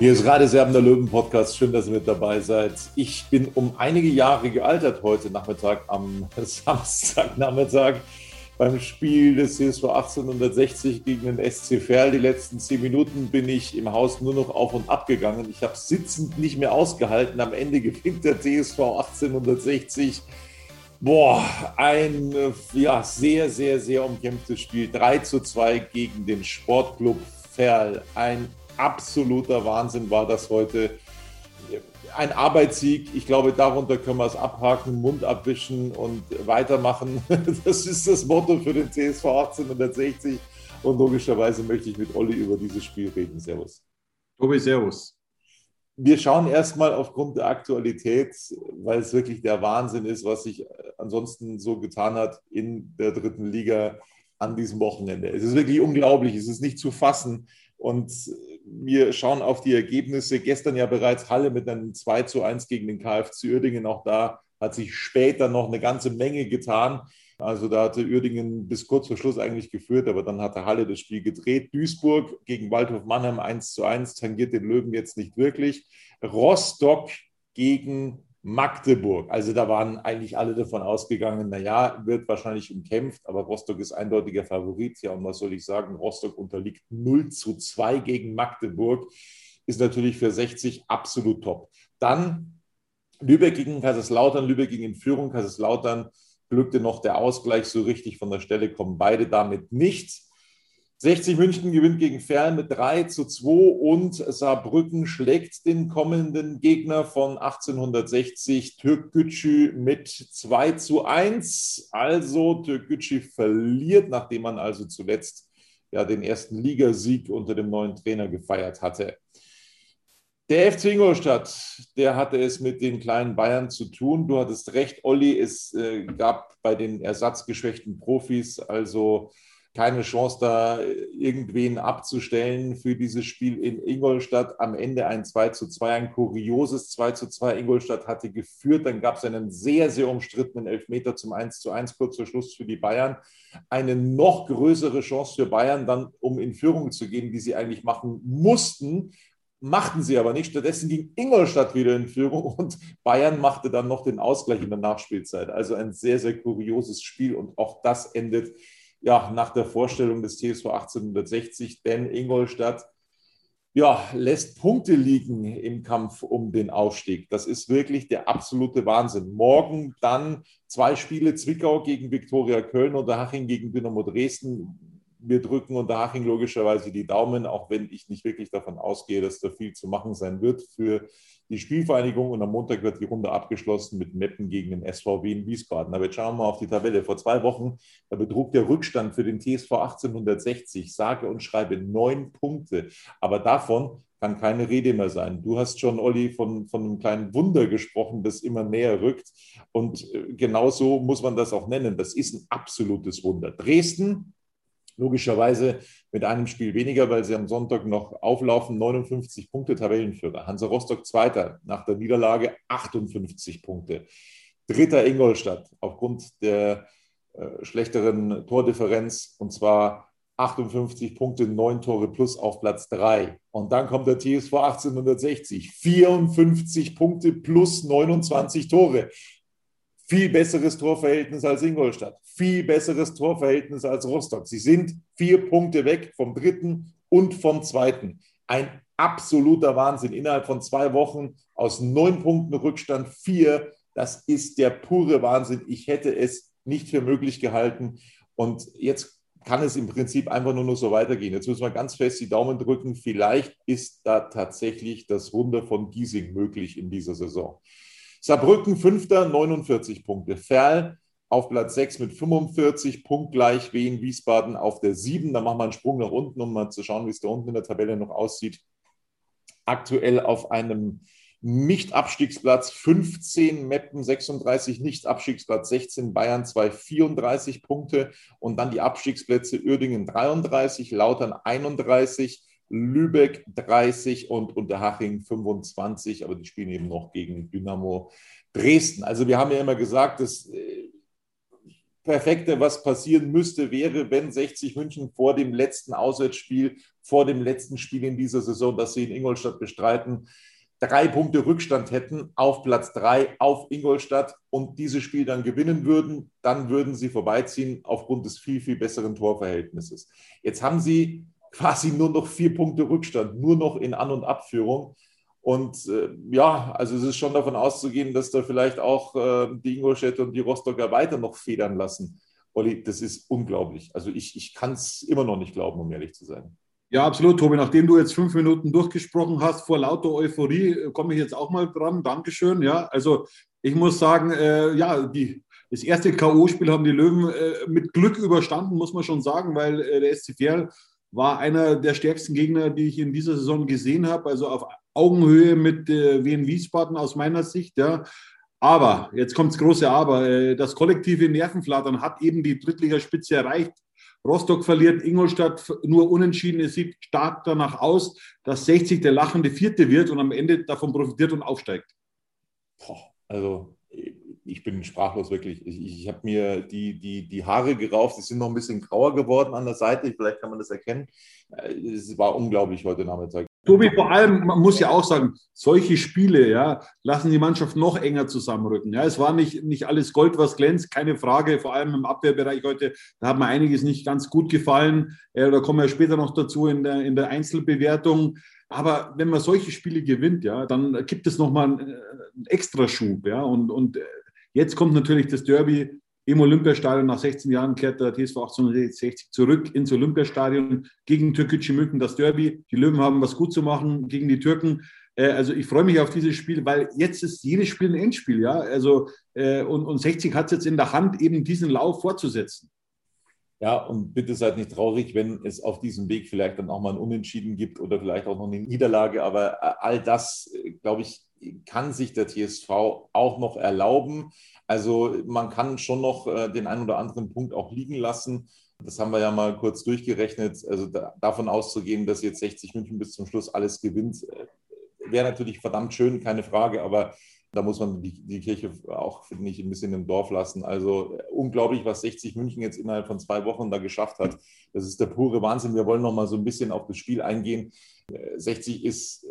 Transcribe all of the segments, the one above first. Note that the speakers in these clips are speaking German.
Hier ist Radeserben der Löwen Podcast. Schön, dass ihr mit dabei seid. Ich bin um einige Jahre gealtert heute Nachmittag am Samstagnachmittag beim Spiel des CSV 1860 gegen den SC Verl. Die letzten zehn Minuten bin ich im Haus nur noch auf und ab gegangen. Ich habe sitzend nicht mehr ausgehalten. Am Ende gewinnt der CSV 1860. Boah, ein ja, sehr, sehr, sehr umkämpftes Spiel. 3 zu 2 gegen den Sportclub Verl. Ein absoluter Wahnsinn war das heute. Ein Arbeitssieg, ich glaube, darunter können wir es abhaken, Mund abwischen und weitermachen. Das ist das Motto für den CSV 1860. Und logischerweise möchte ich mit Olli über dieses Spiel reden. Servus. Tobi, Servus. Wir schauen erstmal aufgrund der Aktualität, weil es wirklich der Wahnsinn ist, was sich ansonsten so getan hat in der dritten Liga an diesem Wochenende. Es ist wirklich unglaublich, es ist nicht zu fassen. Und wir schauen auf die Ergebnisse. Gestern ja bereits Halle mit einem 2 zu 1 gegen den KFC Uerdingen. Auch da hat sich später noch eine ganze Menge getan. Also da hatte Uerdingen bis kurz vor Schluss eigentlich geführt, aber dann hatte Halle das Spiel gedreht. Duisburg gegen Waldhof Mannheim 1 zu 1, tangiert den Löwen jetzt nicht wirklich. Rostock gegen Magdeburg. Also da waren eigentlich alle davon ausgegangen, naja, wird wahrscheinlich umkämpft, aber Rostock ist eindeutiger Favorit. Ja, und was soll ich sagen? Rostock unterliegt 0 zu 2 gegen Magdeburg. Ist natürlich für 60 absolut top. Dann Lübeck gegen Kaiserslautern, Lübeck gegen in Führung, Kaiserslautern glückte noch der Ausgleich so richtig von der Stelle, kommen beide damit nicht. 60 München gewinnt gegen Ferl mit 3 zu 2 und Saarbrücken schlägt den kommenden Gegner von 1860 Türkgücü mit 2 zu 1. Also Türkgücü verliert, nachdem man also zuletzt ja den ersten Ligasieg unter dem neuen Trainer gefeiert hatte. Der FC Ingolstadt, der hatte es mit den kleinen Bayern zu tun. Du hattest recht, Olli. Es äh, gab bei den ersatzgeschwächten Profis also keine Chance, da irgendwen abzustellen für dieses Spiel in Ingolstadt. Am Ende ein 2 zu 2, ein kurioses 2 zu 2. Ingolstadt hatte geführt. Dann gab es einen sehr, sehr umstrittenen Elfmeter zum 1 zu 1 kurz vor Schluss für die Bayern. Eine noch größere Chance für Bayern, dann um in Führung zu gehen, die sie eigentlich machen mussten machten sie aber nicht. Stattdessen ging Ingolstadt wieder in Führung und Bayern machte dann noch den Ausgleich in der Nachspielzeit. Also ein sehr, sehr kurioses Spiel und auch das endet ja nach der Vorstellung des TSV 1860, denn Ingolstadt ja, lässt Punkte liegen im Kampf um den Aufstieg. Das ist wirklich der absolute Wahnsinn. Morgen dann zwei Spiele Zwickau gegen Viktoria Köln und Haching gegen Dynamo Dresden wir drücken Unterhaching logischerweise die Daumen, auch wenn ich nicht wirklich davon ausgehe, dass da viel zu machen sein wird für die Spielvereinigung. Und am Montag wird die Runde abgeschlossen mit Meppen gegen den SVW in Wiesbaden. Aber jetzt schauen wir mal auf die Tabelle. Vor zwei Wochen da betrug der Rückstand für den TSV 1860, sage und schreibe neun Punkte. Aber davon kann keine Rede mehr sein. Du hast schon, Olli, von, von einem kleinen Wunder gesprochen, das immer näher rückt. Und äh, genauso muss man das auch nennen. Das ist ein absolutes Wunder. Dresden Logischerweise mit einem Spiel weniger, weil sie am Sonntag noch auflaufen, 59 Punkte Tabellenführer. Hansa Rostock Zweiter, nach der Niederlage 58 Punkte. Dritter Ingolstadt aufgrund der äh, schlechteren Tordifferenz und zwar 58 Punkte, 9 Tore plus auf Platz 3. Und dann kommt der TSV 1860, 54 Punkte plus 29 Tore. Viel besseres Torverhältnis als Ingolstadt, viel besseres Torverhältnis als Rostock. Sie sind vier Punkte weg vom dritten und vom zweiten. Ein absoluter Wahnsinn. Innerhalb von zwei Wochen aus neun Punkten Rückstand vier. Das ist der pure Wahnsinn. Ich hätte es nicht für möglich gehalten. Und jetzt kann es im Prinzip einfach nur noch so weitergehen. Jetzt müssen wir ganz fest die Daumen drücken. Vielleicht ist da tatsächlich das Wunder von Giesing möglich in dieser Saison. Saarbrücken Fünfter, 49 Punkte. Ferl auf Platz 6 mit 45, punktgleich Wien Wiesbaden auf der 7. Da machen wir einen Sprung nach unten, um mal zu schauen, wie es da unten in der Tabelle noch aussieht. Aktuell auf einem Nicht-Abstiegsplatz 15, Meppen 36, Nicht-Abstiegsplatz 16, Bayern 2, 34 Punkte und dann die Abstiegsplätze Uerdingen 33, Lautern 31, Lübeck 30 und Unterhaching 25, aber die spielen eben noch gegen Dynamo Dresden. Also wir haben ja immer gesagt, das äh, Perfekte, was passieren müsste, wäre, wenn 60 München vor dem letzten Auswärtsspiel, vor dem letzten Spiel in dieser Saison, das sie in Ingolstadt bestreiten, drei Punkte Rückstand hätten auf Platz drei auf Ingolstadt und dieses Spiel dann gewinnen würden, dann würden sie vorbeiziehen aufgrund des viel, viel besseren Torverhältnisses. Jetzt haben sie quasi nur noch vier Punkte Rückstand, nur noch in An- und Abführung. Und äh, ja, also es ist schon davon auszugehen, dass da vielleicht auch äh, die Ingolstädter und die Rostocker weiter noch federn lassen. Olli, das ist unglaublich. Also ich, ich kann es immer noch nicht glauben, um ehrlich zu sein. Ja, absolut, Tobi. Nachdem du jetzt fünf Minuten durchgesprochen hast, vor lauter Euphorie, äh, komme ich jetzt auch mal dran. Dankeschön. Ja, also ich muss sagen, äh, ja, die, das erste K.O.-Spiel haben die Löwen äh, mit Glück überstanden, muss man schon sagen, weil äh, der SC Verl war einer der stärksten Gegner, die ich in dieser Saison gesehen habe. Also auf Augenhöhe mit äh, Wien Wiesbaden aus meiner Sicht. Ja. Aber, jetzt kommt das große Aber, äh, das kollektive Nervenflattern hat eben die Drittligaspitze erreicht. Rostock verliert, Ingolstadt nur unentschieden. Es sieht stark danach aus, dass 60 der lachende Vierte wird und am Ende davon profitiert und aufsteigt. Boah, also ich bin sprachlos wirklich. Ich, ich habe mir die, die, die Haare gerauft, die sind noch ein bisschen grauer geworden an der Seite, vielleicht kann man das erkennen. Äh, es war unglaublich heute Nachmittag. Tobi, vor allem, man muss ja auch sagen, solche Spiele ja, lassen die Mannschaft noch enger zusammenrücken. Ja, es war nicht, nicht alles Gold, was glänzt, keine Frage, vor allem im Abwehrbereich heute, da hat mir einiges nicht ganz gut gefallen. Äh, da kommen wir später noch dazu in der, in der Einzelbewertung. Aber wenn man solche Spiele gewinnt, ja, dann gibt es nochmal einen, einen Extraschub. Ja, und, und äh, Jetzt kommt natürlich das Derby im Olympiastadion. Nach 16 Jahren kehrt der TSV 1860 zurück ins Olympiastadion gegen Türkgücü München. Das Derby. Die Löwen haben was gut zu machen gegen die Türken. Äh, also ich freue mich auf dieses Spiel, weil jetzt ist jedes Spiel ein Endspiel, ja. Also äh, und, und 60 hat es jetzt in der Hand, eben diesen Lauf fortzusetzen. Ja, und bitte seid nicht traurig, wenn es auf diesem Weg vielleicht dann auch mal ein Unentschieden gibt oder vielleicht auch noch eine Niederlage. Aber äh, all das, glaube ich, kann sich der TSV auch noch erlauben. Also man kann schon noch äh, den einen oder anderen Punkt auch liegen lassen. Das haben wir ja mal kurz durchgerechnet. Also da, davon auszugehen, dass jetzt 60 München bis zum Schluss alles gewinnt, äh, wäre natürlich verdammt schön, keine Frage. Aber da muss man die, die Kirche auch, finde ich, ein bisschen im Dorf lassen. Also äh, unglaublich, was 60 München jetzt innerhalb von zwei Wochen da geschafft hat. Das ist der pure Wahnsinn. Wir wollen noch mal so ein bisschen auf das Spiel eingehen. 60 ist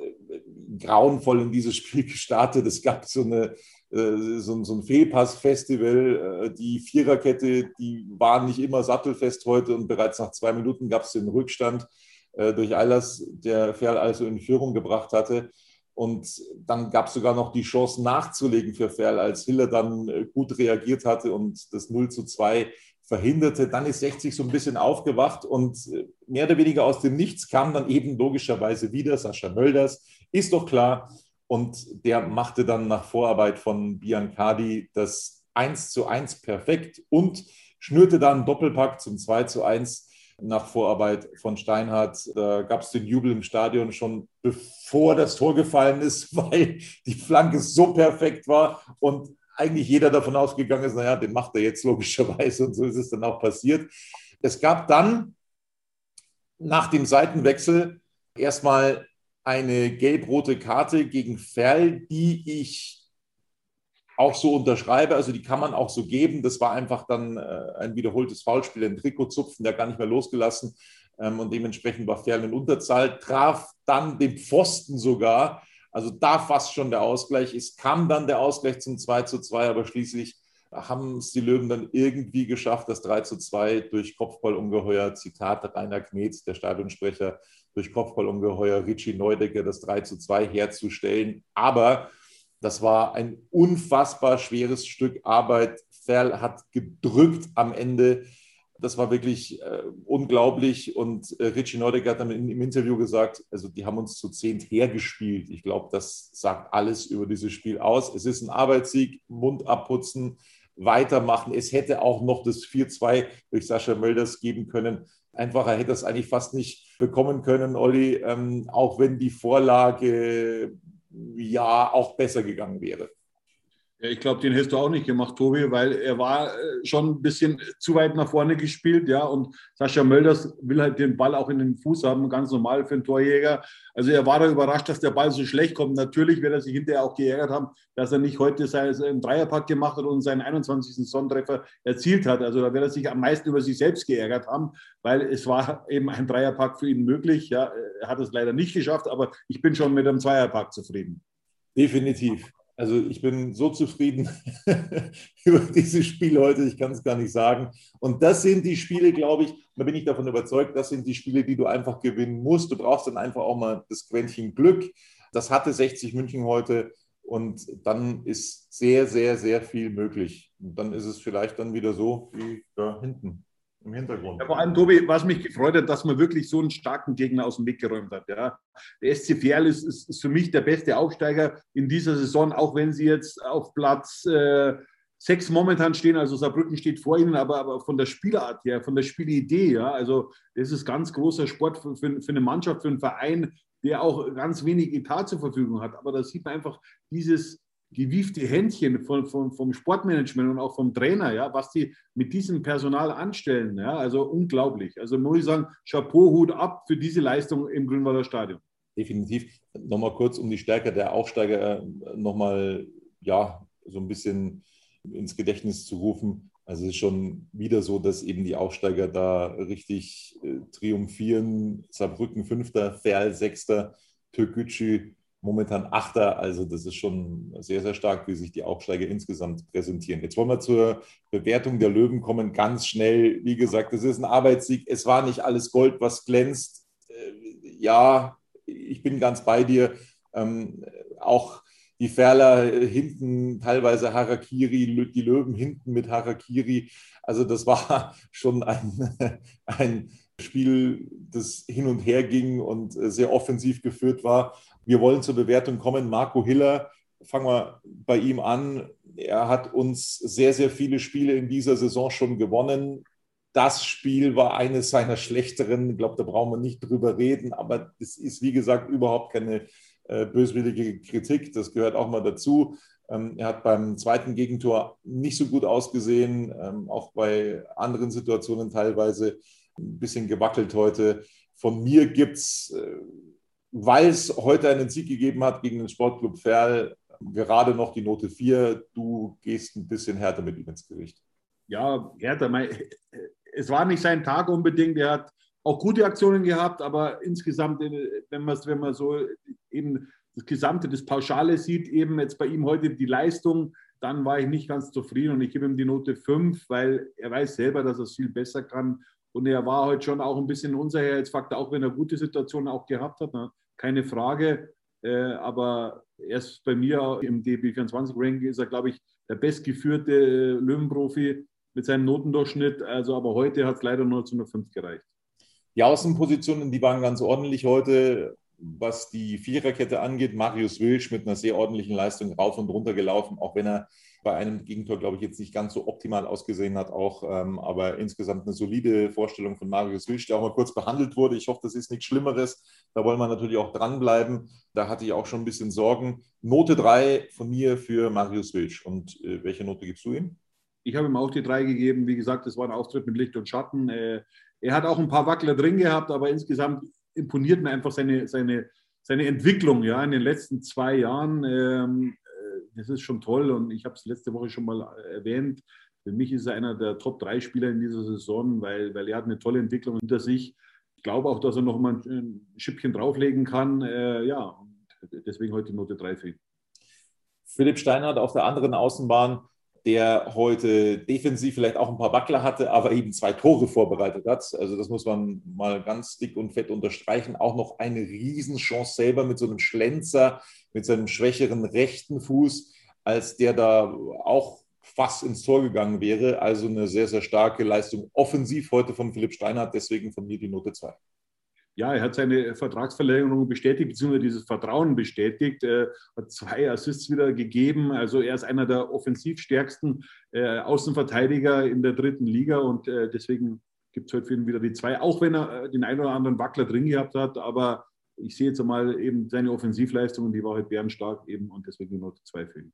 grauenvoll in dieses Spiel gestartet. Es gab so, eine, äh, so, so ein Fehlpass-Festival. Äh, die Viererkette, die war nicht immer sattelfest heute und bereits nach zwei Minuten gab es den Rückstand äh, durch Eilers, der Ferl also in Führung gebracht hatte. Und dann gab es sogar noch die Chance nachzulegen für Ferl, als Hiller dann gut reagiert hatte und das 0 zu 2 verhinderte. Dann ist 60 so ein bisschen aufgewacht und mehr oder weniger aus dem Nichts kam dann eben logischerweise wieder Sascha Mölders, ist doch klar. Und der machte dann nach Vorarbeit von Biancardi das 1 zu 1 perfekt und schnürte dann Doppelpack zum 2 zu 1 nach Vorarbeit von Steinhardt. Da gab es den Jubel im Stadion schon bevor das Tor gefallen ist, weil die Flanke so perfekt war und eigentlich jeder davon ausgegangen ist, naja, den macht er jetzt logischerweise und so ist es dann auch passiert. Es gab dann nach dem Seitenwechsel erstmal eine gelb-rote Karte gegen Ferl, die ich auch so unterschreibe. Also die kann man auch so geben. Das war einfach dann äh, ein wiederholtes Foulspiel, ein Trikotzupfen, der gar nicht mehr losgelassen. Ähm, und dementsprechend war Ferl in Unterzahl, traf dann den Pfosten sogar. Also da fast schon der Ausgleich. Es kam dann der Ausgleich zum 2 zu 2, aber schließlich haben es die Löwen dann irgendwie geschafft, das 3 zu 2 durch Kopfballungeheuer, Zitat Rainer Knetz, der Stadionsprecher, durch Kopfballungeheuer Richie Neudecker das 3 zu 2 herzustellen. Aber das war ein unfassbar schweres Stück Arbeit. Ferl hat gedrückt am Ende. Das war wirklich äh, unglaublich. Und äh, Richie Neudecker hat dann in, im Interview gesagt, also die haben uns zu zehnt hergespielt. Ich glaube, das sagt alles über dieses Spiel aus. Es ist ein Arbeitssieg, Mund abputzen, weitermachen. Es hätte auch noch das 4-2 durch Sascha Mölders geben können. Einfacher hätte es eigentlich fast nicht bekommen können, Olli, ähm, auch wenn die Vorlage ja auch besser gegangen wäre. Ja, ich glaube, den hast du auch nicht gemacht, Tobi, weil er war äh, schon ein bisschen zu weit nach vorne gespielt, ja. Und Sascha Mölders will halt den Ball auch in den Fuß haben, ganz normal für einen Torjäger. Also er war da überrascht, dass der Ball so schlecht kommt. Natürlich wird er sich hinterher auch geärgert haben, dass er nicht heute seinen Dreierpack gemacht hat und seinen 21. Sonnentreffer erzielt hat. Also da wird er sich am meisten über sich selbst geärgert haben, weil es war eben ein Dreierpack für ihn möglich. Ja, er hat es leider nicht geschafft, aber ich bin schon mit einem Zweierpack zufrieden. Definitiv. Also ich bin so zufrieden über dieses Spiel heute, ich kann es gar nicht sagen. Und das sind die Spiele, glaube ich, da bin ich davon überzeugt, das sind die Spiele, die du einfach gewinnen musst. Du brauchst dann einfach auch mal das Quäntchen Glück. Das hatte 60 München heute und dann ist sehr, sehr, sehr viel möglich. Und dann ist es vielleicht dann wieder so wie da hinten im Hintergrund. Ja, vor allem, Tobi, was mich gefreut hat, dass man wirklich so einen starken Gegner aus dem Weg geräumt hat. Ja. Der SC Verl ist, ist, ist, für mich der beste Aufsteiger in dieser Saison, auch wenn sie jetzt auf Platz äh, sechs momentan stehen. Also Saarbrücken steht vor ihnen, aber, aber von der Spielart her, von der Spielidee, ja, also das ist ganz großer Sport für, für, für eine Mannschaft, für einen Verein, der auch ganz wenig Etat zur Verfügung hat. Aber da sieht man einfach dieses gewiefte Händchen von, von, vom Sportmanagement und auch vom Trainer, ja, was die mit diesem Personal anstellen. Ja, also unglaublich. Also muss ich sagen, Chapeau, Hut ab für diese Leistung im Grünwalder Stadion. Definitiv. Nochmal kurz, um die Stärke der Aufsteiger äh, nochmal, ja, so ein bisschen ins Gedächtnis zu rufen. Also es ist schon wieder so, dass eben die Aufsteiger da richtig äh, triumphieren. Saarbrücken Fünfter, Ferl Sechster, Türkgücü momentan Achter. Also das ist schon sehr, sehr stark, wie sich die Aufsteiger insgesamt präsentieren. Jetzt wollen wir zur Bewertung der Löwen kommen, ganz schnell. Wie gesagt, es ist ein Arbeitssieg. Es war nicht alles Gold, was glänzt. Äh, ja, ich bin ganz bei dir. Ähm, auch die Ferler hinten teilweise Harakiri, die Löwen hinten mit Harakiri. Also das war schon ein, ein Spiel, das hin und her ging und sehr offensiv geführt war. Wir wollen zur Bewertung kommen. Marco Hiller, fangen wir bei ihm an. Er hat uns sehr, sehr viele Spiele in dieser Saison schon gewonnen. Das Spiel war eines seiner schlechteren. Ich glaube, da brauchen wir nicht drüber reden. Aber es ist, wie gesagt, überhaupt keine äh, böswillige Kritik. Das gehört auch mal dazu. Ähm, er hat beim zweiten Gegentor nicht so gut ausgesehen, ähm, auch bei anderen Situationen teilweise ein bisschen gewackelt heute. Von mir gibt es äh, weil es heute einen Sieg gegeben hat gegen den Sportclub Ferl, gerade noch die Note 4. Du gehst ein bisschen härter mit ihm ins Gericht. Ja, härter. Es war nicht sein Tag unbedingt. Er hat auch gute Aktionen gehabt, aber insgesamt, wenn man, wenn man so eben das Gesamte, das Pauschale sieht, eben jetzt bei ihm heute die Leistung, dann war ich nicht ganz zufrieden und ich gebe ihm die Note 5, weil er weiß selber, dass er es viel besser kann und er war heute schon auch ein bisschen Unsicherheitsfaktor, auch wenn er gute Situationen auch gehabt hat. Ne? Keine Frage. Äh, aber erst bei mir im DB24-Ranking ist er, glaube ich, der bestgeführte äh, Löwenprofi mit seinem Notendurchschnitt. Also, aber heute hat es leider nur zu 5 gereicht. Die Außenpositionen, die waren ganz ordentlich heute. Was die Viererkette angeht, Marius Wilsch mit einer sehr ordentlichen Leistung rauf und runter gelaufen, auch wenn er bei einem Gegentor, glaube ich, jetzt nicht ganz so optimal ausgesehen hat, auch, ähm, aber insgesamt eine solide Vorstellung von Marius Wilsch, der auch mal kurz behandelt wurde. Ich hoffe, das ist nichts Schlimmeres. Da wollen wir natürlich auch dranbleiben. Da hatte ich auch schon ein bisschen Sorgen. Note 3 von mir für Marius Wilsch. Und äh, welche Note gibst du ihm? Ich habe ihm auch die drei gegeben. Wie gesagt, es war ein Auftritt mit Licht und Schatten. Äh, Er hat auch ein paar Wackler drin gehabt, aber insgesamt imponiert mir einfach seine, seine, seine Entwicklung ja, in den letzten zwei Jahren. Ähm, äh, das ist schon toll und ich habe es letzte Woche schon mal erwähnt. Für mich ist er einer der Top-3-Spieler in dieser Saison, weil, weil er hat eine tolle Entwicklung hinter sich. Ich glaube auch, dass er noch mal ein Schippchen drauflegen kann. Äh, ja, deswegen heute Note 3 für ihn. Philipp Steinhardt auf der anderen Außenbahn, der heute defensiv vielleicht auch ein paar Wackler hatte, aber eben zwei Tore vorbereitet hat. Also das muss man mal ganz dick und fett unterstreichen. Auch noch eine Riesenchance selber mit so einem Schlenzer, mit seinem schwächeren rechten Fuß, als der da auch fast ins Tor gegangen wäre. Also eine sehr, sehr starke Leistung offensiv heute von Philipp Steinhardt. Deswegen von mir die Note 2 ja, er hat seine Vertragsverlängerung bestätigt, beziehungsweise dieses Vertrauen bestätigt, äh, hat zwei Assists wieder gegeben. Also er ist einer der offensivstärksten äh, Außenverteidiger in der dritten Liga und äh, deswegen gibt es heute für ihn wieder die zwei, auch wenn er äh, den einen oder anderen Wackler drin gehabt hat. Aber ich sehe jetzt einmal eben seine Offensivleistung und die war heute bärenstark eben und deswegen die Note zwei für ihn.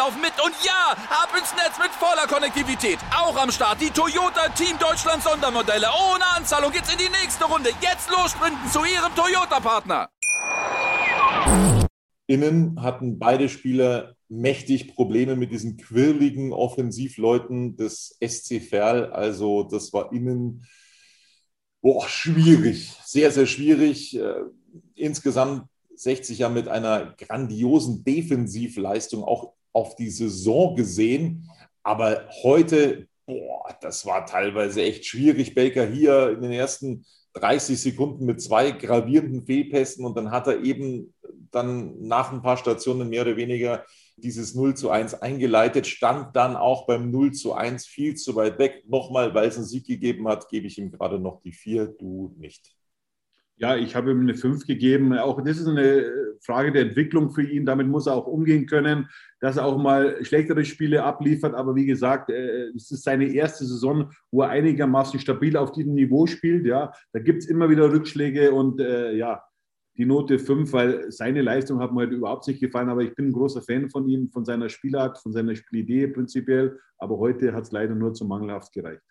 laufen mit. Und ja, ab ins Netz mit voller Konnektivität. Auch am Start die Toyota Team Deutschland Sondermodelle. Ohne Anzahlung geht's in die nächste Runde. Jetzt los sprinten zu ihrem Toyota-Partner. Innen hatten beide Spieler mächtig Probleme mit diesen quirligen Offensivleuten des SC Verl. Also das war innen boah, schwierig, sehr, sehr schwierig. Äh, insgesamt 60 ja mit einer grandiosen Defensivleistung auch auf die Saison gesehen. Aber heute, boah, das war teilweise echt schwierig. Baker hier in den ersten 30 Sekunden mit zwei gravierenden Fehlpässen und dann hat er eben dann nach ein paar Stationen mehr oder weniger dieses 0 zu 1 eingeleitet, stand dann auch beim 0 zu 1 viel zu weit weg. Nochmal, weil es einen Sieg gegeben hat, gebe ich ihm gerade noch die 4, du nicht. Ja, ich habe ihm eine 5 gegeben. Auch das ist eine Frage der Entwicklung für ihn. Damit muss er auch umgehen können, dass er auch mal schlechtere Spiele abliefert. Aber wie gesagt, äh, es ist seine erste Saison, wo er einigermaßen stabil auf diesem Niveau spielt. Ja, da gibt es immer wieder Rückschläge und äh, ja, die Note 5, weil seine Leistung hat mir heute überhaupt nicht gefallen. Aber ich bin ein großer Fan von ihm, von seiner Spielart, von seiner Spielidee prinzipiell. Aber heute hat es leider nur zu mangelhaft gereicht.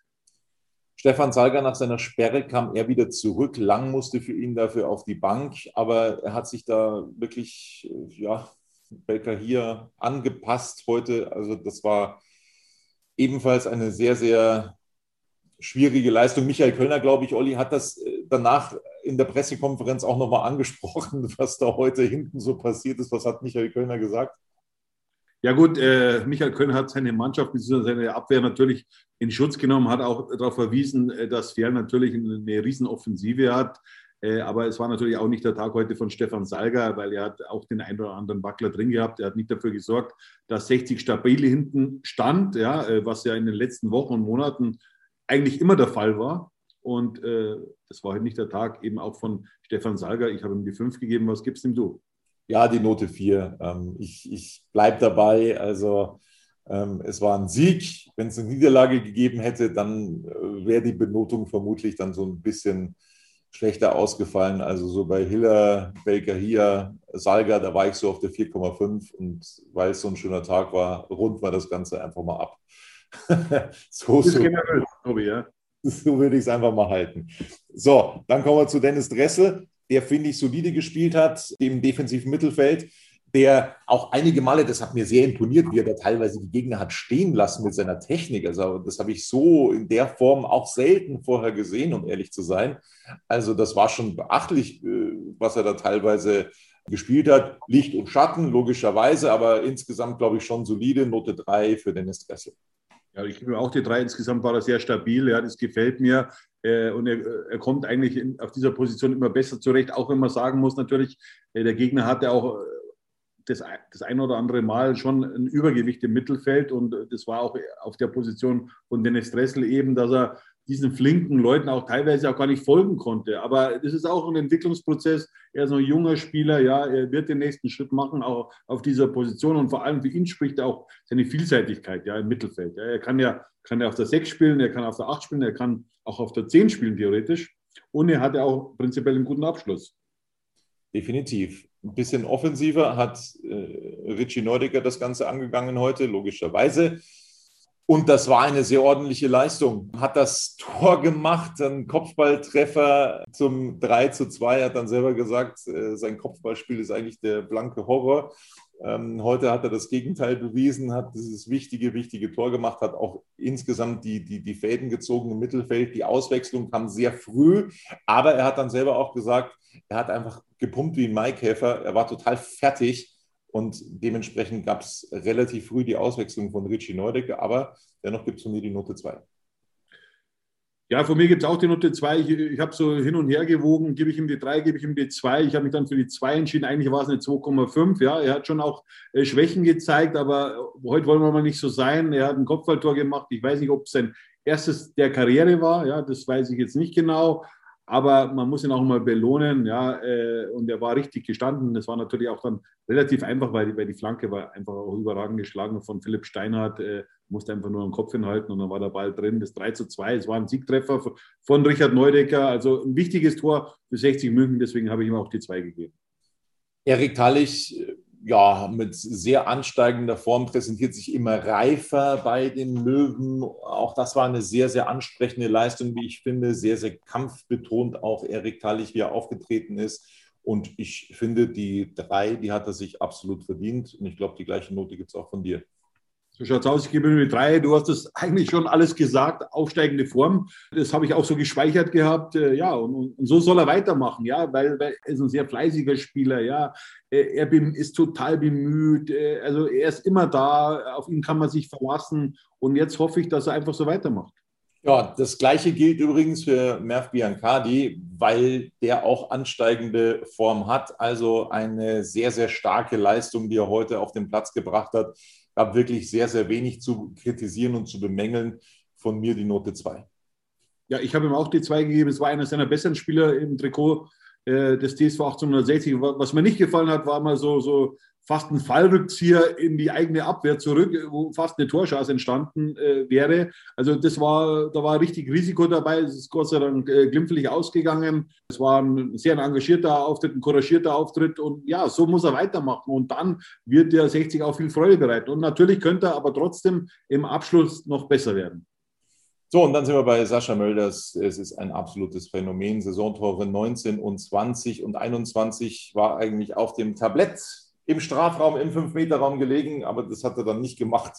Stefan Salger nach seiner Sperre kam er wieder zurück. Lang musste für ihn dafür auf die Bank, aber er hat sich da wirklich, ja, Belker hier angepasst heute. Also das war ebenfalls eine sehr, sehr schwierige Leistung. Michael Kölner, glaube ich, Olli, hat das äh, danach in der Pressekonferenz auch nochmal angesprochen, was da heute hinten so passiert ist. Was hat Michael Kölner gesagt? Ja gut, äh, Michael Köln hat seine Mannschaft bzw. seine Abwehr natürlich in Schutz genommen, hat auch darauf verwiesen, äh, dass Fern natürlich eine Riesenoffensive hat. Äh, aber es war natürlich auch nicht der Tag heute von Stefan Salger, weil er hat auch den einen oder anderen Wackler drin gehabt. Er hat nicht dafür gesorgt, dass 60 stabil hinten stand, ja, äh, was ja in den letzten Wochen und Monaten eigentlich immer der Fall war. Und das war heute nicht der Tag eben auch von Stefan Salger. Ich habe ihm die fünf gegeben. Was gibst ihm du? Ja, die Note 4. Ähm, ich ich bleibe dabei. Also ähm, es war ein Sieg. Wenn es eine Niederlage gegeben hätte, dann äh, wäre die Benotung vermutlich dann so ein bisschen schlechter ausgefallen. Also so bei Hiller, Baker hier, Salga, da war ich so auf der 4,5 und weil es so ein schöner Tag war, rund war das Ganze einfach mal ab. so, so, generell, Tobi, ja. so würde ich es einfach mal halten. So, dann kommen wir zu Dennis Dressel der, finde ich, solide gespielt hat im defensiven Mittelfeld, der auch einige Male, das hat mir sehr imponiert, wie er da teilweise die Gegner hat stehen lassen mit seiner Technik. Also das habe ich so in der Form auch selten vorher gesehen, um ehrlich zu sein. Also das war schon beachtlich, äh, was er da teilweise gespielt hat. Licht und Schatten, logischerweise, aber insgesamt, glaube ich, schon solide. Note 3 für Dennis Dressel. Ja, ich gebe auch die drei. Insgesamt war er sehr stabil. Ja, das gefällt mir. Äh, und er, er, kommt eigentlich in, auf dieser Position immer besser zurecht, auch wenn man sagen muss, natürlich, äh, der Gegner hatte auch äh, das, das ein oder andere Mal schon ein Übergewicht im Mittelfeld und das war auch auf der Position von Dennis Dressel eben, dass er diesen flinken Leuten auch teilweise auch gar nicht folgen konnte. Aber das ist auch ein Entwicklungsprozess. Er ist ein junger Spieler, ja, er wird den nächsten Schritt machen, auch auf dieser Position. Und vor allem für ihn spricht auch seine Vielseitigkeit ja, im Mittelfeld. Ja, er kann ja, kann ja auf der 6 spielen, er kann auf der 8 spielen, er kann auch auf der 10 spielen, theoretisch. Und er hat ja auch prinzipiell einen guten Abschluss. Definitiv. Ein bisschen offensiver hat äh, Richie Neudecker das Ganze angegangen heute, logischerweise. Und das war eine sehr ordentliche Leistung. Hat das Tor gemacht, ein Kopfballtreffer zum 3 zu 2, hat dann selber gesagt, äh, sein Kopfballspiel ist eigentlich der blanke Horror. Ähm, heute hat er das Gegenteil bewiesen, hat dieses wichtige, wichtige Tor gemacht, hat auch insgesamt die, die, die Fäden gezogen im Mittelfeld. Die Auswechslung kam sehr früh, aber er hat dann selber auch gesagt, er hat einfach gepumpt wie ein Maikäfer. Er war total fertig und dementsprechend gab es relativ früh die Auswechslung von Richie Neudecker, aber dennoch gibt es von mir die Note 2. Ja, von mir gibt es auch die Note 2. Ich, ich habe so hin und her gewogen, gebe ich ihm die 3, gebe ich ihm die 2. Ich habe mich dann für die 2 entschieden. Eigentlich war es eine 2,5. Ja, er hat schon auch äh, Schwächen gezeigt, aber heute wollen wir mal nicht so sein. Er hat ein Kopfballtor gemacht. Ich weiß nicht, ob es sein erstes der Karriere war. Ja, das weiß ich jetzt nicht genau. Aber man muss ihn auch mal belohnen, ja, äh, und er war richtig gestanden. Das war natürlich auch dann relativ einfach, weil die, weil die Flanke war einfach auch überragend geschlagen von Philipp Steinhardt. Äh, musste einfach nur den Kopf hinhalten und dann war der Ball drin. Das 3 zu 2, es war ein Siegtreffer von Richard Neudecker. Also ein wichtiges Tor für 60 München, deswegen habe ich ihm auch die 2 gegeben. Erik Tallich ja, mit sehr ansteigender Form präsentiert sich immer reifer bei den Löwen. Auch das war eine sehr, sehr ansprechende Leistung, wie ich finde. Sehr, sehr kampfbetont auch Erik Tallich, wie er aufgetreten ist. Und ich finde, die drei, die hat er sich absolut verdient. Und ich glaube, die gleiche Note gibt es auch von dir. So schaut's aus. Ich gebe mir drei. Du hast das eigentlich schon alles gesagt. Aufsteigende Form. Das habe ich auch so gespeichert gehabt. Äh, ja, und, und, so soll er weitermachen. Ja, weil, weil er ist ein sehr fleißiger Spieler. Ja, er ist total bemüht. Äh, also er ist immer da. Auf ihn kann man sich verlassen. Und jetzt hoffe ich, dass er einfach so weitermacht. Ja, das Gleiche gilt übrigens für Merv Biancardi, weil der auch ansteigende Form hat. Also eine sehr, sehr starke Leistung, die er heute auf den Platz gebracht hat gab wirklich sehr, sehr wenig zu kritisieren und zu bemängeln. Von mir die Note 2. Ja, ich habe ihm auch die 2 gegeben. Es war einer seiner besseren Spieler im Trikot äh, des TSV 1860. Was mir nicht gefallen hat, war mal so, so fast ein Fallrückzieher in die eigene Abwehr zurück, wo fast eine Torschance entstanden äh, wäre. Also das war, da war richtig Risiko dabei. Es ist Gott sei Dank äh, glimpflich ausgegangen. Es war ein sehr engagierter Auftritt, ein couragierter Auftritt und ja, so muss er weitermachen und dann wird der 60 auch viel Freude bereiten. Und natürlich könnte er aber trotzdem im Abschluss noch besser werden. So, und dann sind wir bei Sascha Mölders. Es ist ein absolutes Phänomen. Saisontore 19 und 20 und 21 war eigentlich auf dem Tablett im Strafraum, im 5-Meter-Raum gelegen, aber das hat er dann nicht gemacht.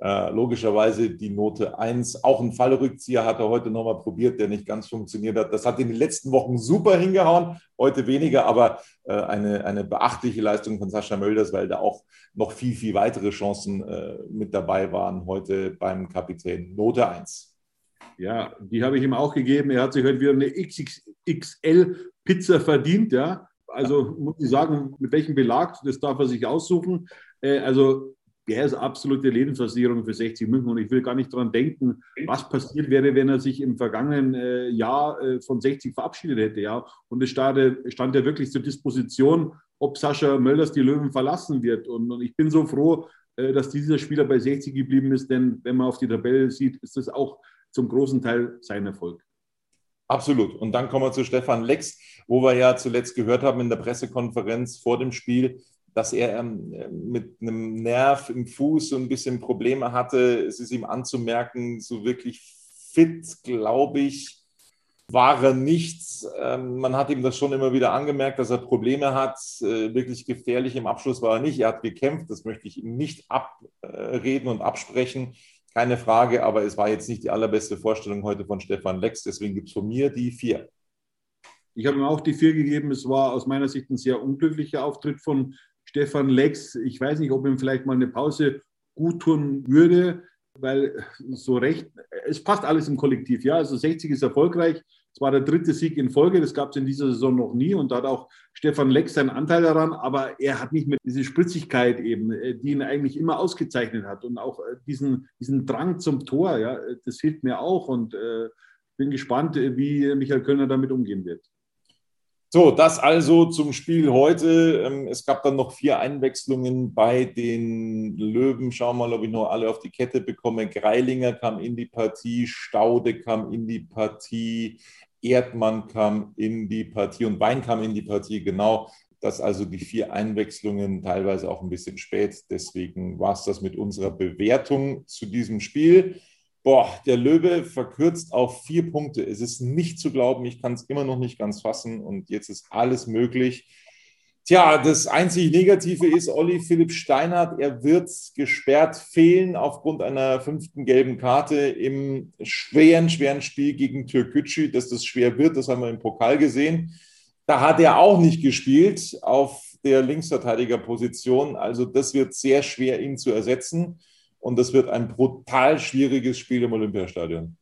Äh, logischerweise die Note 1. Auch ein Fallrückzieher hat er heute nochmal probiert, der nicht ganz funktioniert hat. Das hat in den letzten Wochen super hingehauen, heute weniger, aber äh, eine, eine beachtliche Leistung von Sascha Mölders, weil da auch noch viel, viel weitere Chancen äh, mit dabei waren heute beim Kapitän. Note 1. Ja, die habe ich ihm auch gegeben. Er hat sich heute wieder eine XXL-Pizza verdient, ja. Also muss ich sagen, mit welchem Belag, das darf er sich aussuchen. Äh, also der ist absolute Lebensversicherung für 60 München und ich will gar nicht daran denken, was passiert wäre, wenn er sich im vergangenen äh, Jahr äh, von 60 verabschiedet hätte. Ja? Und es stand, ja wirklich zur Disposition, ob Sascha Mölders die Löwen verlassen wird. Und ich bin so froh, dass dieser Spieler bei 60 geblieben ist, denn wenn man auf die Tabelle sieht, ist das auch zum großen Teil sein Erfolg. Absolut. Und dann kommen wir zu Stefan Lex, wo wir ja zuletzt gehört haben in der Pressekonferenz vor dem Spiel, dass er ähm, mit einem Nerv im Fuß so ein bisschen Probleme hatte. Es ist ihm anzumerken, so wirklich fit, glaube ich, war er nichts. Ähm, man hat ihm das schon immer wieder angemerkt, dass er Probleme hat. Äh, wirklich gefährlich im Abschluss war er nicht. Er hat gekämpft, das möchte ich ihm nicht abreden und absprechen keine Frage, aber es war jetzt nicht die allerbeste Vorstellung heute von Stefan Lex. Deswegen gibt es von mir die vier. Ich habe ihm auch die vier gegeben. Es war aus meiner Sicht ein sehr unglücklicher Auftritt von Stefan Lex. Ich weiß nicht, ob ihm vielleicht mal eine Pause gut tun würde, weil so recht, es passt alles im Kollektiv. Ja, also 60 ist erfolgreich. Es war der dritte Sieg in Folge, das gab es in dieser Saison noch nie und da hat auch Stefan Leck seinen Anteil daran, aber er hat nicht mehr diese Spritzigkeit eben, äh, die ihn eigentlich immer ausgezeichnet hat und auch äh, diesen, diesen Drang zum Tor, ja, das fehlt mir auch und äh, bin gespannt, wie Michael Kölner damit umgehen wird. So, das also zum Spiel heute. Ähm, es gab dann noch vier Einwechslungen bei den Löwen. Schauen wir mal, ob ich noch alle auf die Kette bekomme. Greilinger kam in die Partie, Staude kam in die Partie, Erdmann kam in die Partie und Wein kam in die Partie. Genau, das also die vier Einwechslungen, teilweise auch ein bisschen spät. Deswegen war es das mit unserer Bewertung zu diesem Spiel. Boah, der Löwe verkürzt auf vier Punkte. Es ist nicht zu glauben, ich kann es immer noch nicht ganz fassen und jetzt ist alles möglich. Tja, das einzig Negative ist Olli Philipp Steinhardt. Er wird gesperrt fehlen aufgrund einer fünften gelben Karte im schweren, schweren Spiel gegen Türkgücü. Dass das schwer wird, das haben wir im Pokal gesehen. Da hat er auch nicht gespielt auf der Linksverteidigerposition. Also das wird sehr schwer, ihn zu ersetzen. Und das wird ein brutal schwieriges Spiel im Olympiastadion.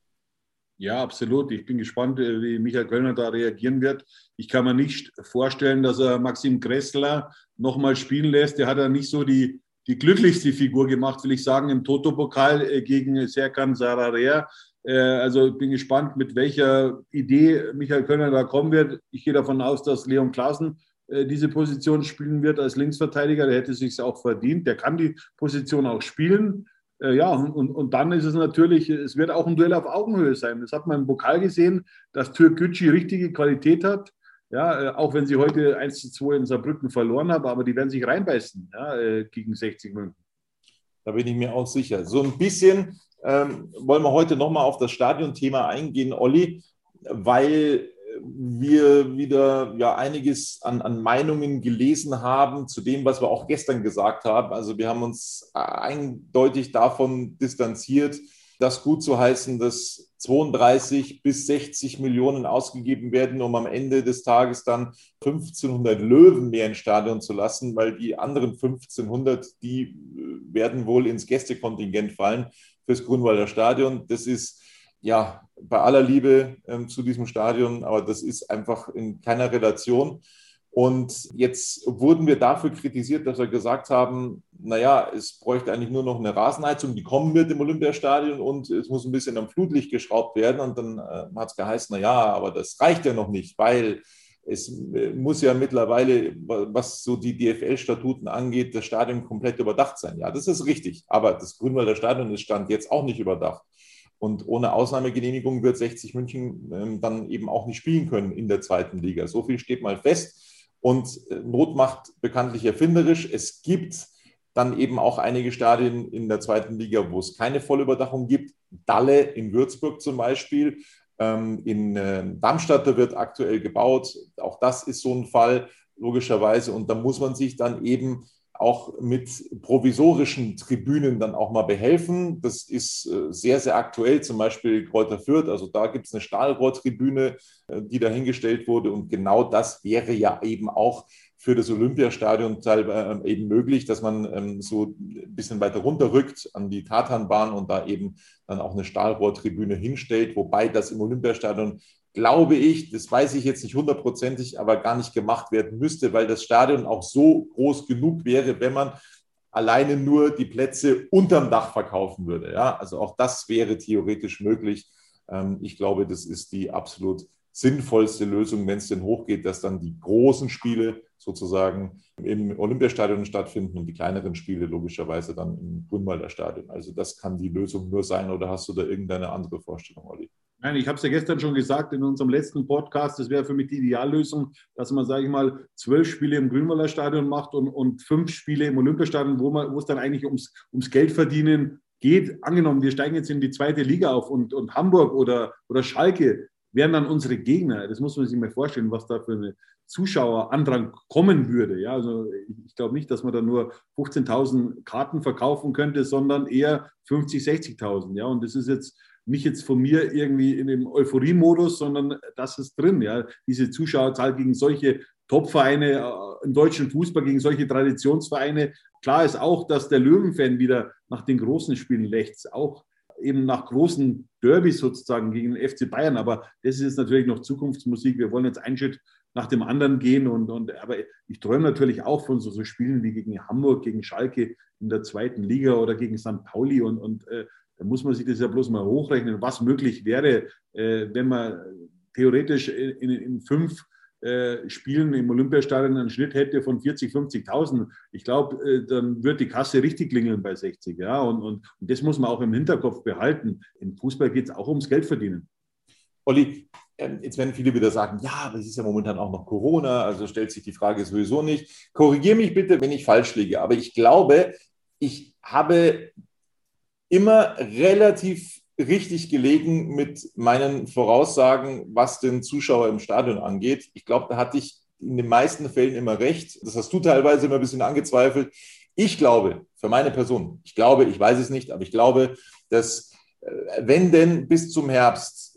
Ja, absolut. Ich bin gespannt, äh, wie Michael Kölner da reagieren wird. Ich kann mir nicht vorstellen, dass er Maxim Kressler nochmal spielen lässt. Der hat ja nicht so die, die glücklichste Figur gemacht, will ich sagen, im Toto-Pokal äh, gegen Serkan Sararea. Äh, also ich bin gespannt, mit welcher Idee Michael Kölner da kommen wird. Ich gehe davon aus, dass Leon Klaassen diese Position spielen wird als Linksverteidiger. Der hätte sich auch verdient. Der kann die Position auch spielen. Äh, ja, und, und dann ist es natürlich, es wird auch ein Duell auf Augenhöhe sein. Das hat man im Pokal gesehen, dass Türkgücü richtige Qualität hat. Ja, äh, auch wenn sie heute 1 zu 2 in Saarbrücken verloren haben, aber die werden sich reinbeißen ja, äh, gegen 60 München. Da bin ich mir auch sicher. So ein bisschen ähm, wollen wir heute nochmal auf das Stadionthema eingehen, Olli, weil wir wieder ja einiges an, an Meinungen gelesen haben zu dem, was wir auch gestern gesagt haben. Also wir haben uns eindeutig davon distanziert, das gut zu heißen, dass 32 bis 60 Millionen ausgegeben werden, um am Ende des Tages dann 1500 Löwen mehr ins Stadion zu lassen, weil die anderen 1500, die äh, werden wohl ins Gästekontingent fallen fürs Grünwalder Stadion. Das ist ja, bei aller Liebe ähm, zu diesem Stadion, aber das ist einfach in keiner Relation. Und jetzt wurden wir dafür kritisiert, dass wir gesagt haben, naja, es bräuchte eigentlich nur noch eine Rasenheizung, die kommen wird im Olympiastadion und es muss ein bisschen am Flutlicht geschraubt werden. Und dann äh, hat es geheißen, naja, aber das reicht ja noch nicht, weil es äh, muss ja mittlerweile, was so die DFL-Statuten angeht, das Stadion komplett überdacht sein. Ja, das ist richtig. Aber das Grünwalder Stadion ist Stand jetzt auch nicht überdacht. Und ohne Ausnahmegenehmigung wird 60 München ähm, dann eben auch nicht spielen können in der zweiten Liga. So viel steht mal fest. Und äh, Not macht bekanntlich erfinderisch. Es gibt dann eben auch einige Stadien in der zweiten Liga, wo es keine Vollüberdachung gibt. Dalle in Würzburg zum Beispiel. Ähm, in äh, Darmstadt da wird aktuell gebaut. Auch das ist so ein Fall, logischerweise. Und da muss man sich dann eben auch mit provisorischen Tribünen dann auch mal behelfen. Das ist äh, sehr, sehr aktuell, zum Beispiel Kräuter Fürth. Also da gibt es eine Stahlrohrtribüne, äh, die dahingestellt wurde. Und genau das wäre ja eben auch für das Olympiastadion teilweise äh, eben möglich, dass man ähm, so ein bisschen weiter runterrückt an die Tatanbahn und da eben dann auch eine Stahlrohrtribüne hinstellt, wobei das im Olympiastadion glaube ich, das weiß ich jetzt nicht hundertprozentig, aber gar nicht gemacht werden müsste, weil das Stadion auch so groß genug wäre, wenn man alleine nur die Plätze unterm Dach verkaufen würde. Ja, also auch das wäre theoretisch möglich. Ähm, ich glaube, das ist die absolut sinnvollste Lösung, wenn es denn hochgeht, dass dann die großen Spiele sozusagen im Olympiastadion stattfinden und die kleineren Spiele logischerweise dann im Grünwalder Stadion. Also das kann die Lösung nur sein oder hast du da irgendeine andere Vorstellung, Olli? Nein, ich habe es ja gestern schon gesagt in unserem letzten Podcast, das wäre für mich die Ideallösung, dass man, sage ich mal, zwölf Spiele im Grünwalder Stadion macht und, und fünf Spiele im Olympiastadion, wo, man, wo es dann eigentlich ums, ums Geld verdienen geht. Angenommen, wir steigen jetzt in die zweite Liga auf und, und Hamburg oder, oder Schalke wären dann unsere Gegner. Das muss man sich mal vorstellen, was da für eine Zuschauerandrang kommen würde. Ja, also ich glaube nicht, dass man da nur 15.000 Karten verkaufen könnte, sondern eher 50, 60.000. Ja, und das ist jetzt nicht jetzt von mir irgendwie in dem Euphorie-Modus, sondern das ist drin. Ja, diese Zuschauerzahl gegen solche Top-Vereine äh, im deutschen Fußball, gegen solche Traditionsvereine. Klar ist auch, dass der Löwenfan wieder nach den großen Spielen lechzt. Auch eben nach großen Derbys sozusagen gegen den FC Bayern. Aber das ist natürlich noch Zukunftsmusik. Wir wollen jetzt einen Schritt nach dem anderen gehen. Und, und, aber ich träume natürlich auch von so, so Spielen wie gegen Hamburg, gegen Schalke in der zweiten Liga oder gegen St. Pauli. Und, und äh, da muss man sich das ja bloß mal hochrechnen, was möglich wäre, äh, wenn man theoretisch in, in fünf äh, Spielen im Olympiastadion einen Schnitt hätte von 40, 50.000. Ich glaube, äh, dann wird die Kasse richtig klingeln bei 60. Ja? Und, und, und das muss man auch im Hinterkopf behalten. Im Fußball geht es auch ums Geld verdienen. Olli, ähm, jetzt werden viele wieder sagen, ja, aber es ist ja momentan auch noch Corona, also stellt sich die Frage sowieso nicht. Korrigiere mich bitte, wenn ich falsch liege, aber ich glaube, ich habe immer relativ richtig gelegen mit meinen Voraussagen, was den Zuschauer im Stadion angeht. Ich glaube, da hatte ich in den meisten Fällen immer recht. Das hast du teilweise immer ein bisschen angezweifelt. Ich glaube, für meine Person, ich glaube, ich weiß es nicht, aber ich glaube, dass äh, wenn denn bis zum Herbst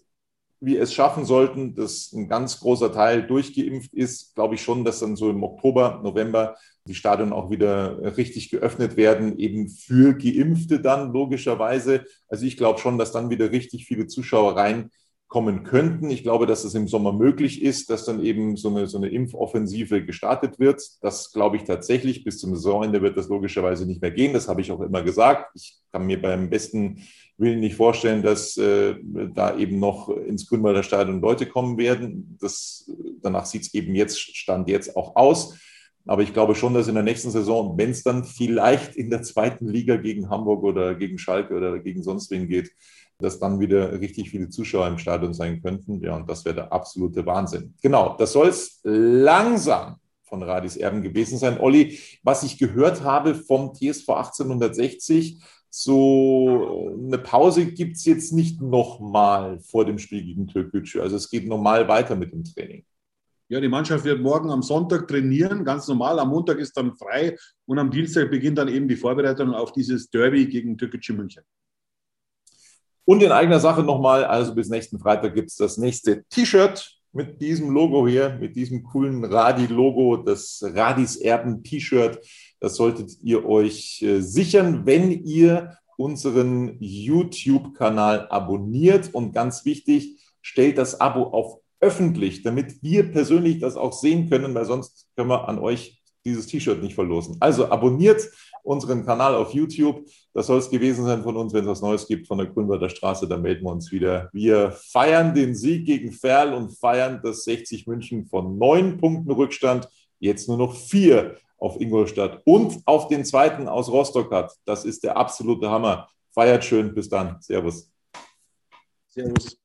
wir es schaffen sollten, dass ein ganz großer Teil durchgeimpft ist, glaube ich schon, dass dann so im Oktober, November die Stadien auch wieder richtig geöffnet werden, eben für Geimpfte dann logischerweise. Also ich glaube schon, dass dann wieder richtig viele Zuschauer reinkommen könnten. Ich glaube, dass es im Sommer möglich ist, dass dann eben so eine, so eine Impfoffensive gestartet wird. Das glaube ich tatsächlich. Bis zum Saisonende wird das logischerweise nicht mehr gehen. Das habe ich auch immer gesagt. Ich kann mir beim besten Willen nicht vorstellen, dass äh, da eben noch ins Grünwalder Stadion Leute kommen werden. Das, danach sieht es eben jetzt, stand jetzt auch aus. Aber ich glaube schon, dass in der nächsten Saison, wenn es dann vielleicht in der zweiten Liga gegen Hamburg oder gegen Schalke oder gegen sonst wen geht, dass dann wieder richtig viele Zuschauer im Stadion sein könnten. Ja, und das wäre der absolute Wahnsinn. Genau, das soll es langsam von Radis Erben gewesen sein. Olli, was ich gehört habe vom TSV 1860, so eine Pause gibt es jetzt nicht nochmal vor dem Spiel gegen Türkgücü. Also es geht normal weiter mit dem Training. Ja, die Mannschaft wird morgen am Sonntag trainieren, ganz normal. Am Montag ist dann frei und am Dienstag beginnt dann eben die Vorbereitung auf dieses Derby gegen Türkgücü München. Und in eigener Sache nochmal, also bis nächsten Freitag gibt es das nächste T-Shirt mit diesem Logo hier, mit diesem coolen Radi-Logo, das Radis Erben-T-Shirt. Das solltet ihr euch äh, sichern, wenn ihr unseren YouTube-Kanal abonniert. Und ganz wichtig, stellt das Abo auf öffentlich, damit wir persönlich das auch sehen können, weil sonst können wir an euch dieses T-Shirt nicht verlosen. Also abonniert unseren Kanal auf YouTube. Das soll es gewesen sein von uns. Wenn es was Neues gibt von der Grünwalder Straße, dann melden wir uns wieder. Wir feiern den Sieg gegen Ferl und feiern das 60 München von neun Punkten Rückstand. Jetzt nur noch vier auf Ingolstadt und auf den zweiten aus Rostock hat. Das ist der absolute Hammer. Feiert schön. Bis dann. Servus. Servus.